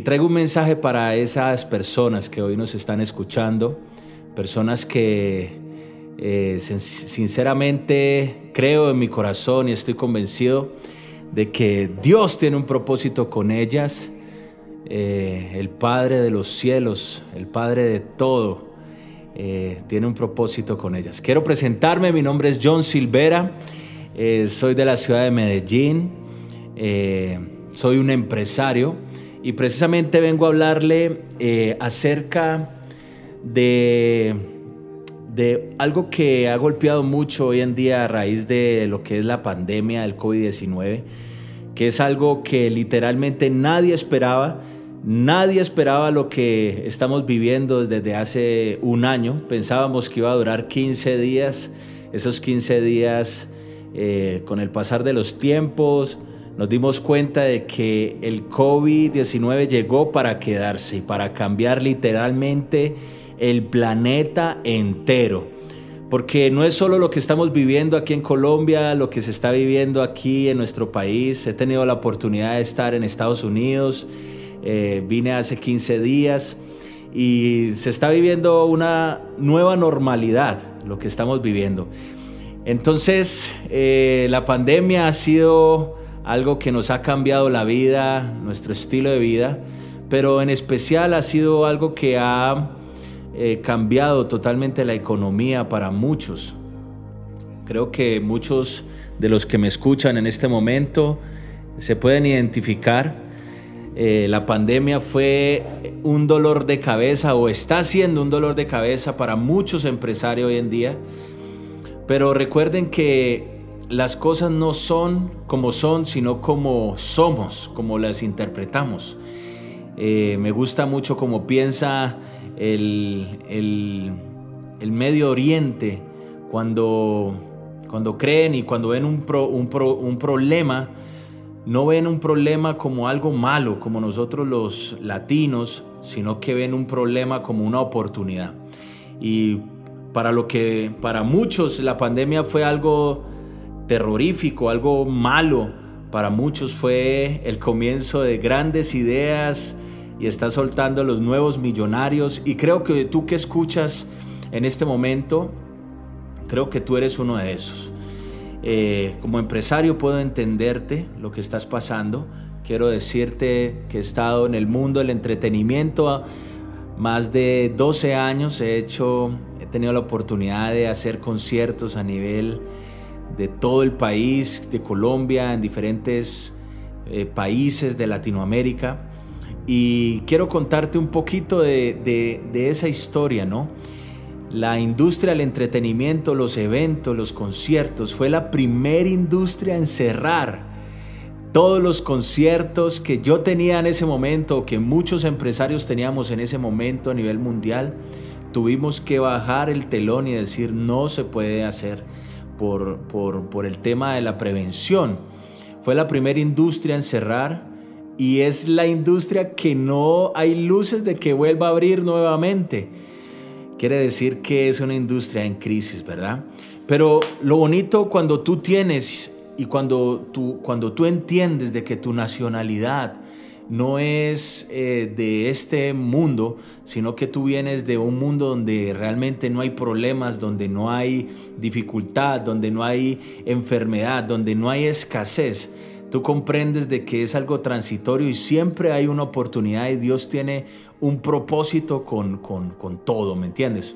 Traigo un mensaje para esas personas que hoy nos están escuchando, personas que eh, sinceramente creo en mi corazón y estoy convencido de que Dios tiene un propósito con ellas, eh, el Padre de los cielos, el Padre de todo, eh, tiene un propósito con ellas. Quiero presentarme, mi nombre es John Silvera, soy de la ciudad de Medellín, soy un empresario y precisamente vengo a hablarle acerca de de algo que ha golpeado mucho hoy en día a raíz de lo que es la pandemia del COVID-19, que es algo que literalmente nadie esperaba. Nadie esperaba lo que estamos viviendo desde hace un año. Pensábamos que iba a durar 15 días. Esos 15 días, eh, con el pasar de los tiempos, nos dimos cuenta de que el COVID-19 llegó para quedarse y para cambiar literalmente el planeta entero. Porque no es solo lo que estamos viviendo aquí en Colombia, lo que se está viviendo aquí en nuestro país. He tenido la oportunidad de estar en Estados Unidos, eh, vine hace 15 días y se está viviendo una nueva normalidad, lo que estamos viviendo. Entonces, eh, la pandemia ha sido algo que nos ha cambiado la vida, nuestro estilo de vida, pero en especial ha sido algo que ha eh, cambiado totalmente la economía para muchos. Creo que muchos de los que me escuchan en este momento se pueden identificar. Eh, la pandemia fue un dolor de cabeza o está siendo un dolor de cabeza para muchos empresarios hoy en día. Pero recuerden que las cosas no son como son, sino como somos, como las interpretamos. Eh, me gusta mucho como piensa el, Medio Oriente, cuando, cuando creen y cuando ven un, un, problema, no ven un problema como algo malo, como nosotros los latinos, sino que ven un problema como una oportunidad. Y para lo que para muchos la pandemia fue algo terrorífico, algo malo, para muchos fue el comienzo de grandes ideas, y está soltando los nuevos millonarios. Y creo que tú que escuchas en este momento, creo que tú eres uno de esos. Eh, como empresario puedo entenderte lo que estás pasando. Quiero decirte que he estado en el mundo del entretenimiento más de 12 años. He hecho, he tenido la oportunidad de hacer conciertos a nivel de todo el país, de Colombia, en diferentes eh, países de Latinoamérica. Y quiero contarte un poquito de, esa historia, ¿no? La industria del entretenimiento, los eventos, los conciertos, fue la primera industria en cerrar. Todos los conciertos que yo tenía en ese momento, que muchos empresarios teníamos en ese momento a nivel mundial, tuvimos que bajar el telón y decir no se puede hacer por, por, por el tema de la prevención. Fue la primera industria en cerrar y es la industria que no hay luces de que vuelva a abrir nuevamente. Quiere decir que es una industria en crisis, ¿verdad? Pero lo bonito cuando tú tienes y cuando tú, cuando tú entiendes de que tu nacionalidad no es eh, de este mundo, sino que tú vienes de un mundo donde realmente no hay problemas, donde no hay dificultad, donde no hay enfermedad, donde no hay escasez Tú comprendes de que es algo transitorio y siempre hay una oportunidad y Dios tiene un propósito con, con, todo, ¿me entiendes?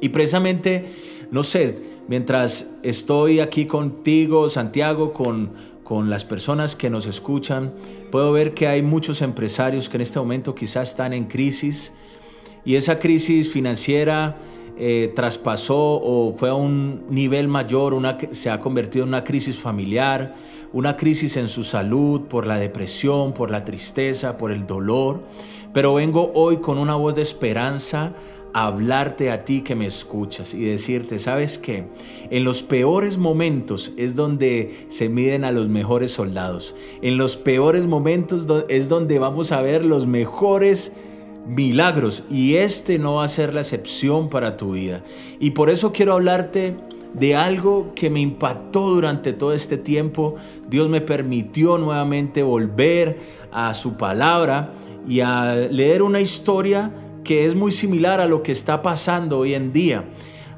Y precisamente, no sé, mientras estoy aquí contigo, Santiago, con, con las personas que nos escuchan, puedo ver que hay muchos empresarios que en este momento quizás están en crisis y esa crisis financiera eh, traspasó o fue a un nivel mayor, una, se ha convertido en una crisis familiar, una crisis en su salud por la depresión, por la tristeza, por el dolor. Pero vengo hoy con una voz de esperanza hablarte a ti que me escuchas y decirte, ¿sabes qué? En los peores momentos es donde se miden a los mejores soldados. En los peores momentos es donde vamos a ver los mejores milagros y este no va a ser la excepción para tu vida. Y por eso quiero hablarte de algo que me impactó durante todo este tiempo. Dios me permitió nuevamente volver a su palabra y a leer una historia que es muy similar a lo que está pasando hoy en día.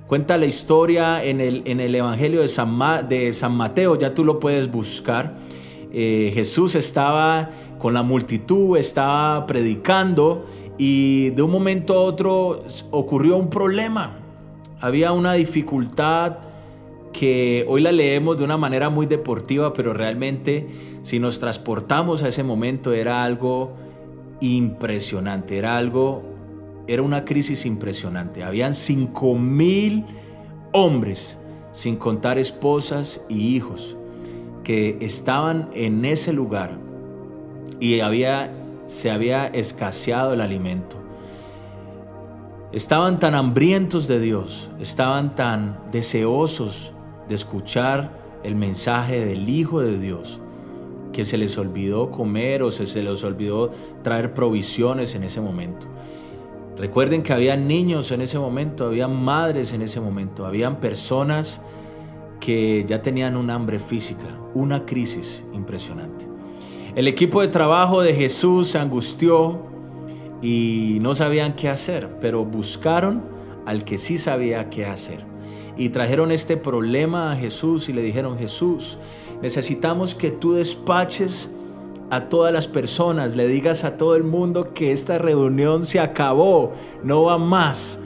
Cuenta la historia en el, en el Evangelio de San, de San, Mateo, ya tú lo puedes buscar. Eh, Jesús estaba con la multitud, estaba predicando y de un momento a otro ocurrió un problema. Había una dificultad que hoy la leemos de una manera muy deportiva, pero realmente si nos transportamos a ese momento era algo impresionante, era algo, era una crisis impresionante. Habían cinco mil hombres, sin contar esposas y hijos, que estaban en ese lugar y había, se había escaseado el alimento. Estaban tan hambrientos de Dios, estaban tan deseosos de escuchar el mensaje del Hijo de Dios, que se les olvidó comer o se les olvidó traer provisiones en ese momento. Recuerden que había niños en ese momento, había madres en ese momento, habían personas que ya tenían un hambre física, una crisis impresionante. El equipo de trabajo de Jesús se angustió y no sabían qué hacer, pero buscaron al que sí sabía qué hacer. Y trajeron este problema a Jesús y le dijeron, Jesús, necesitamos que tú despaches a todas las personas, le digas a todo el mundo que esta reunión se acabó, no va más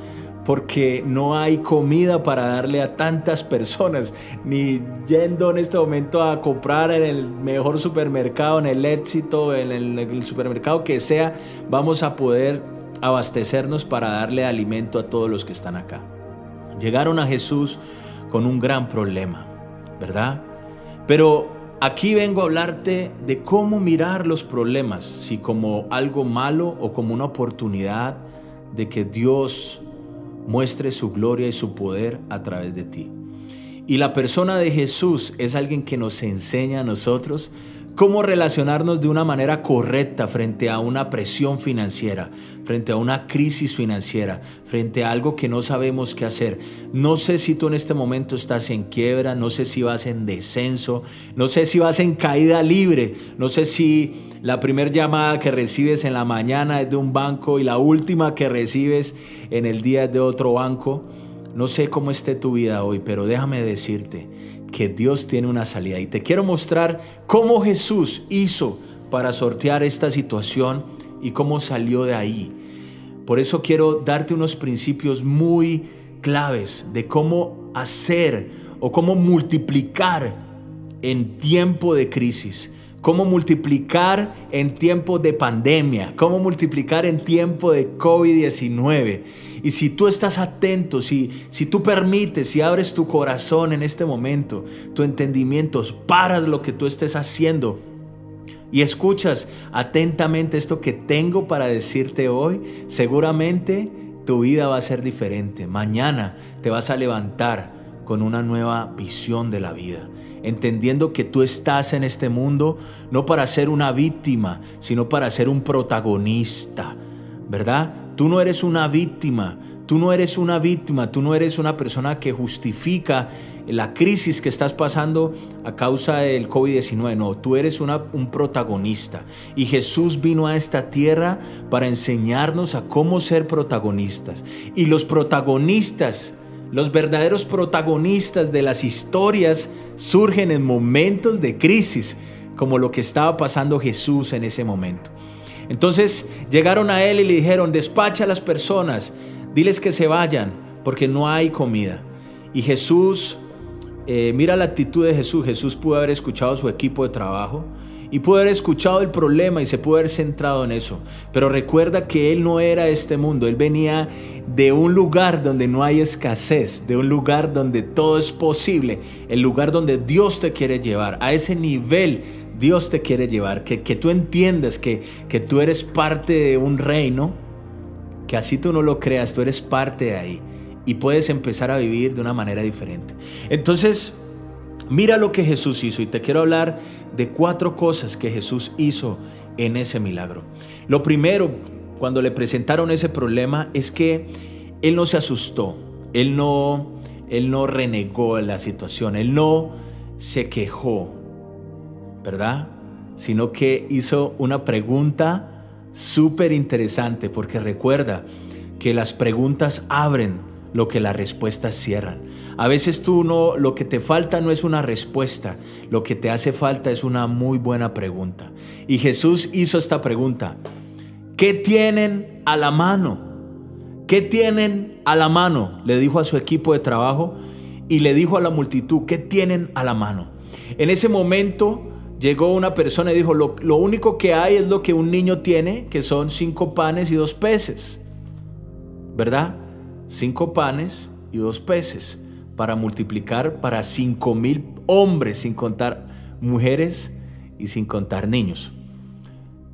porque no hay comida para darle a tantas personas, ni yendo en este momento a comprar en el mejor supermercado, en el éxito, en el, el supermercado que sea, vamos a poder abastecernos para darle alimento a todos los que están acá. Llegaron a Jesús con un gran problema, ¿verdad? Pero aquí vengo a hablarte de cómo mirar los problemas, si como algo malo o como una oportunidad de que Dios muestre su gloria y su poder a través de ti. Y la persona de Jesús es alguien que nos enseña a nosotros cómo relacionarnos de una manera correcta frente a una presión financiera, frente a una crisis financiera, frente a algo que no sabemos qué hacer. No sé si tú en este momento estás en quiebra, no sé si vas en descenso, no sé si vas en caída libre, no sé si la primera llamada que recibes en la mañana es de un banco y la última que recibes en el día es de otro banco. No sé cómo esté tu vida hoy, pero déjame decirte que Dios tiene una salida. Y te quiero mostrar cómo Jesús hizo para sortear esta situación y cómo salió de ahí. Por eso quiero darte unos principios muy claves de cómo hacer o cómo multiplicar en tiempo de crisis cómo multiplicar en tiempo de pandemia, cómo multiplicar en tiempo de COVID-19. Y si tú estás atento, si, si tú permites, si abres tu corazón en este momento, tu entendimiento, paras lo que tú estés haciendo y escuchas atentamente esto que tengo para decirte hoy, seguramente tu vida va a ser diferente. Mañana te vas a levantar con una nueva visión de la vida entendiendo que tú estás en este mundo no para ser una víctima, sino para ser un protagonista, ¿verdad? Tú no eres una víctima, tú no eres una víctima, tú no eres una persona que justifica la crisis que estás pasando a causa del COVID-19, no, tú eres un protagonista. Y Jesús vino a esta tierra para enseñarnos a cómo ser protagonistas. Y los protagonistas los verdaderos protagonistas de las historias surgen en momentos de crisis, como lo que estaba pasando Jesús en ese momento. Entonces llegaron a él y le dijeron, despacha a las personas, diles que se vayan, porque no hay comida. Y Jesús, eh, mira la actitud de Jesús, Jesús pudo haber escuchado a su equipo de trabajo, y pudo haber escuchado el problema y se pudo haber centrado en eso. Pero recuerda que Él no era este mundo, Él venía de un lugar donde no hay escasez, de un lugar donde todo es posible, el lugar donde Dios te quiere llevar. A ese nivel Dios te quiere llevar, que, que tú entiendas que, que tú eres parte de un reino, que así tú no lo creas, tú eres parte de ahí y puedes empezar a vivir de una manera diferente. Entonces, Mira lo que Jesús hizo y te quiero hablar de cuatro cosas que Jesús hizo en ese milagro. Lo primero, cuando le presentaron ese problema, es que Él no se asustó, Él no, él no renegó la situación, Él no se quejó, ¿verdad? Sino que hizo una pregunta súper interesante porque recuerda que las preguntas abren lo que las respuestas cierran. A veces tú no, lo que te falta no es una respuesta, lo que te hace falta es una muy buena pregunta. Y Jesús hizo esta pregunta, ¿qué tienen a la mano? ¿Qué tienen a la mano? Le dijo a su equipo de trabajo y le dijo a la multitud, ¿qué tienen a la mano? En ese momento llegó una persona y dijo, lo, lo único que hay es lo que un niño tiene, que son cinco panes y dos peces. ¿Verdad? Cinco panes y dos peces para multiplicar para cinco mil hombres, sin contar mujeres y sin contar niños.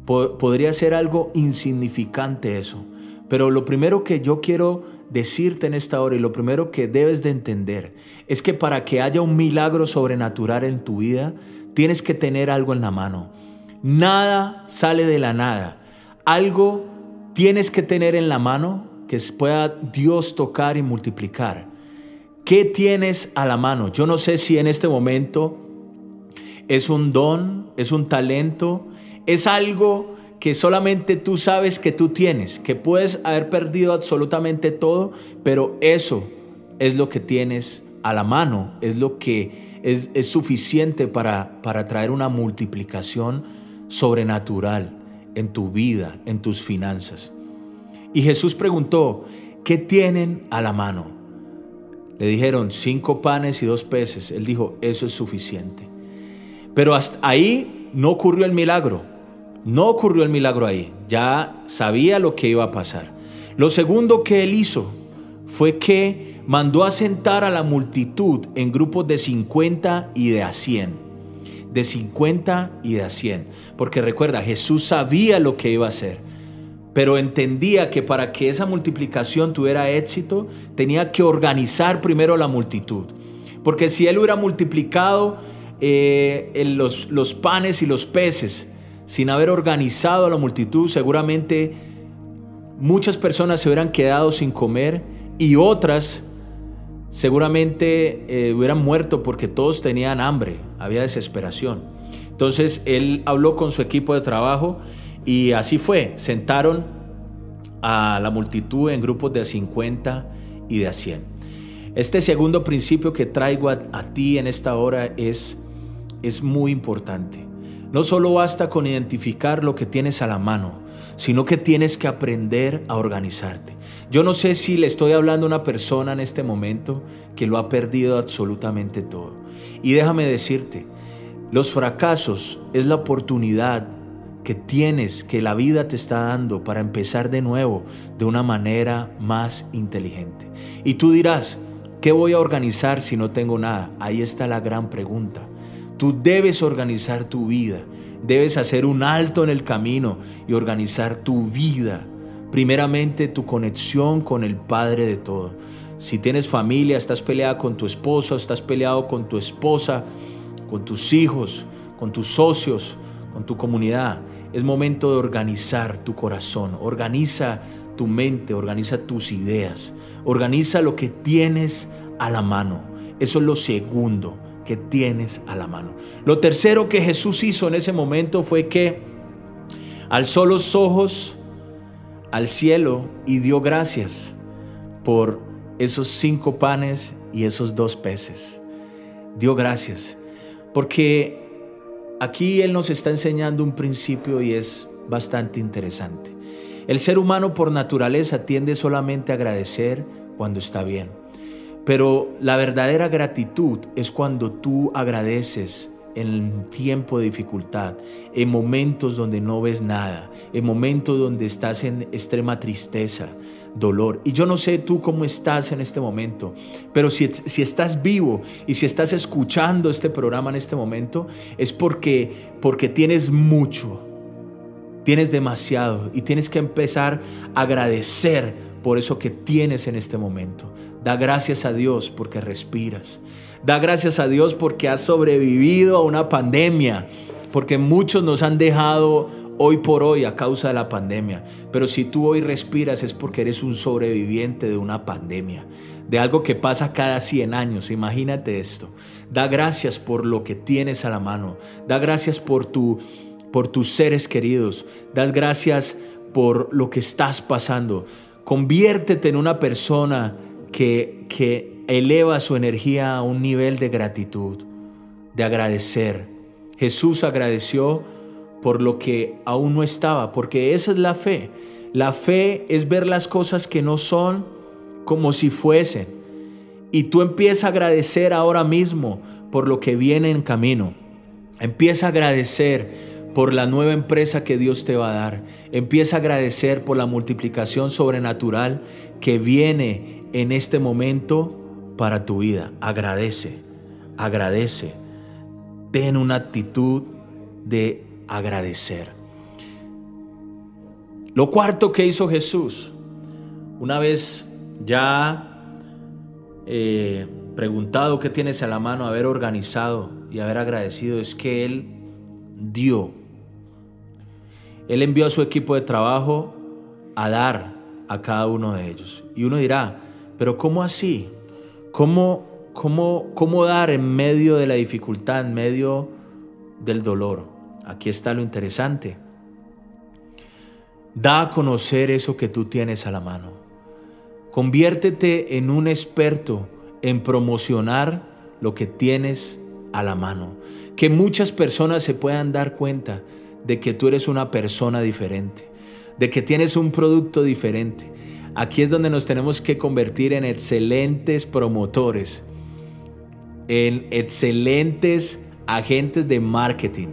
Podría ser algo insignificante eso. Pero lo primero que yo quiero decirte en esta hora y lo primero que debes de entender es que para que haya un milagro sobrenatural en tu vida, tienes que tener algo en la mano. Nada sale de la nada. Algo tienes que tener en la mano que pueda Dios tocar y multiplicar. ¿Qué tienes a la mano? Yo no sé si en este momento es un don, es un talento, es algo que solamente tú sabes que tú tienes, que puedes haber perdido absolutamente todo, pero eso es lo que tienes a la mano, es lo que es, suficiente para, para traer una multiplicación sobrenatural en tu vida, en tus finanzas. Y Jesús preguntó, ¿qué tienen a la mano? Le dijeron cinco panes y dos peces. Él dijo, eso es suficiente. Pero hasta ahí no ocurrió el milagro. No ocurrió el milagro ahí, ya sabía lo que iba a pasar. Lo segundo que él hizo fue que mandó a sentar a la multitud en grupos de 50 y de a 100. De 50 y de a 100. Porque recuerda, Jesús sabía lo que iba a hacer, pero entendía que para que esa multiplicación tuviera éxito, tenía que organizar primero la multitud. Porque si él hubiera multiplicado eh, los, panes y los peces, sin haber organizado a la multitud, seguramente muchas personas se hubieran quedado sin comer y otras seguramente eh, hubieran muerto porque todos tenían hambre, había desesperación. Entonces él habló con su equipo de trabajo y así fue, sentaron a la multitud en grupos de 50 y de 100. Este segundo principio que traigo a, a ti en esta hora es, es muy importante. No solo basta con identificar lo que tienes a la mano, sino que tienes que aprender a organizarte. Yo no sé si le estoy hablando a una persona en este momento que lo ha perdido absolutamente todo. Y déjame decirte, los fracasos es la oportunidad que tienes, que la vida te está dando para empezar de nuevo de una manera más inteligente. Y tú dirás, ¿qué voy a organizar si no tengo nada? Ahí está la gran pregunta. Tú debes organizar tu vida, debes hacer un alto en el camino y organizar tu vida. Primeramente tu conexión con el Padre de todo. Si tienes familia, estás peleada con tu esposo, estás peleado con tu esposa, con tus hijos, con tus socios, con tu comunidad. Es momento de organizar tu corazón, organiza tu mente, organiza tus ideas, organiza lo que tienes a la mano. Eso es lo segundo que tienes a la mano. Lo tercero que Jesús hizo en ese momento fue que alzó los ojos al cielo y dio gracias por esos cinco panes y esos dos peces. Dio gracias. Porque aquí Él nos está enseñando un principio y es bastante interesante. El ser humano por naturaleza tiende solamente a agradecer cuando está bien. Pero la verdadera gratitud es cuando tú agradeces en tiempo de dificultad, en momentos donde no ves nada, en momentos donde estás en extrema tristeza, dolor. Y yo no sé tú cómo estás en este momento, pero si, si, estás vivo y si estás escuchando este programa en este momento, es porque, porque tienes mucho, tienes demasiado y tienes que empezar a agradecer por eso que tienes en este momento. Da gracias a Dios porque respiras. Da gracias a Dios porque has sobrevivido a una pandemia, porque muchos nos han dejado hoy por hoy a causa de la pandemia. Pero si tú hoy respiras es porque eres un sobreviviente de una pandemia, de algo que pasa cada 100 años. Imagínate esto. Da gracias por lo que tienes a la mano. Da gracias por tu por tus seres queridos. Das gracias por lo que estás pasando. Conviértete en una persona que, que eleva su energía a un nivel de gratitud, de agradecer. Jesús agradeció por lo que aún no estaba, porque esa es la fe. La fe es ver las cosas que no son como si fuesen. Y tú empiezas a agradecer ahora mismo por lo que viene en camino. Empieza a agradecer por la nueva empresa que Dios te va a dar. Empieza a agradecer por la multiplicación sobrenatural que viene en este momento para tu vida. Agradece, agradece. Ten una actitud de agradecer. Lo cuarto que hizo Jesús, una vez ya eh, preguntado qué tienes a la mano, haber organizado y haber agradecido, es que Él dio. Él envió a su equipo de trabajo a dar a cada uno de ellos. Y uno dirá, pero ¿cómo así? ¿Cómo, cómo, cómo dar en medio de la dificultad, en medio del dolor? Aquí está lo interesante. Da a conocer eso que tú tienes a la mano. Conviértete en un experto en promocionar lo que tienes a la mano. Que muchas personas se puedan dar cuenta de que tú eres una persona diferente, de que tienes un producto diferente. Aquí es donde nos tenemos que convertir en excelentes promotores, en excelentes agentes de marketing,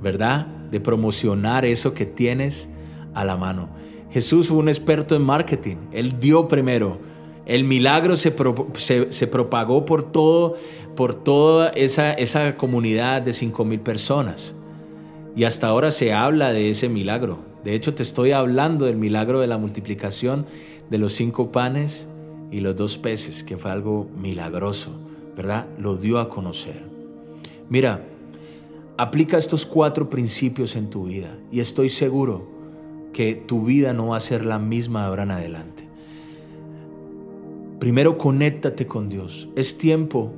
¿verdad? De promocionar eso que tienes a la mano. Jesús fue un experto en marketing. Él dio primero. El milagro se, se, propagó por, todo, por toda esa, esa comunidad de 5 mil personas. Y hasta ahora se habla de ese milagro. De hecho, te estoy hablando del milagro de la multiplicación de los cinco panes y los dos peces, que fue algo milagroso, ¿verdad? Lo dio a conocer. Mira, aplica estos cuatro principios en tu vida y estoy seguro que tu vida no va a ser la misma de ahora en adelante. Primero, conéctate con Dios. Es tiempo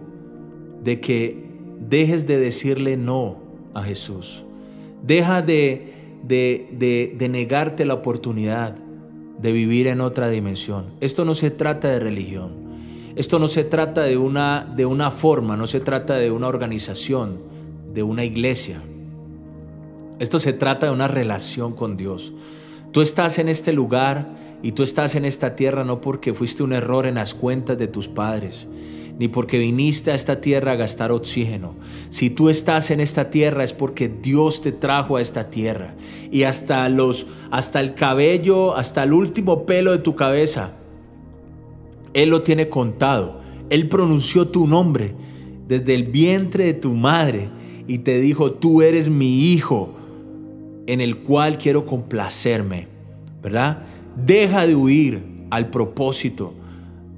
de que dejes de decirle no a Jesús. Deja de, de, de, negarte la oportunidad de vivir en otra dimensión. Esto no se trata de religión. Esto no se trata de una, de una forma, no se trata de una organización, de una iglesia. Esto se trata de una relación con Dios. Tú estás en este lugar y tú estás en esta tierra no porque fuiste un error en las cuentas de tus padres, ni porque viniste a esta tierra a gastar oxígeno. Si tú estás en esta tierra es porque Dios te trajo a esta tierra y hasta los hasta el cabello, hasta el último pelo de tu cabeza él lo tiene contado. Él pronunció tu nombre desde el vientre de tu madre y te dijo, "Tú eres mi hijo." en el cual quiero complacerme, ¿verdad? Deja de huir al propósito,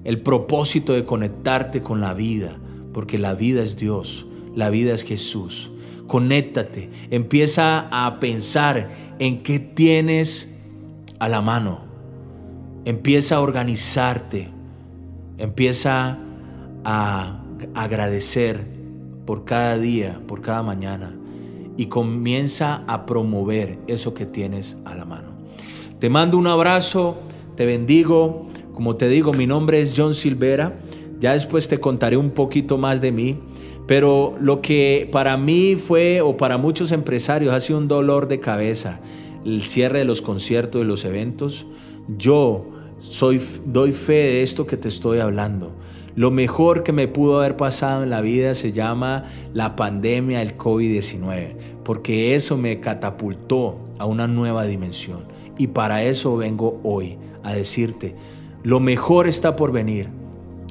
el propósito de conectarte con la vida, porque la vida es Dios, la vida es Jesús. Conéctate, empieza a pensar en qué tienes a la mano. Empieza a organizarte, empieza a agradecer por cada día, por cada mañana y comienza a promover eso que tienes a la mano. Te mando un abrazo, te bendigo. Como te digo, mi nombre es John Silvera. Ya después te contaré un poquito más de mí. Pero lo que para mí fue, o para muchos empresarios, ha sido un dolor de cabeza, el cierre de los conciertos, de los eventos. Yo soy, doy fe de esto que te estoy hablando. Lo mejor que me pudo haber pasado en la vida se llama la pandemia del COVID-19, porque eso me catapultó a una nueva dimensión. Y para eso vengo hoy a decirte, lo mejor está por venir,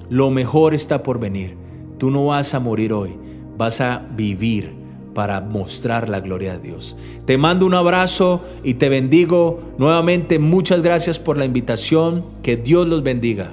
lo mejor está por venir. Tú no vas a morir hoy, vas a vivir para mostrar la gloria de Dios. Te mando un abrazo y te bendigo nuevamente. Muchas gracias por la invitación. Que Dios los bendiga.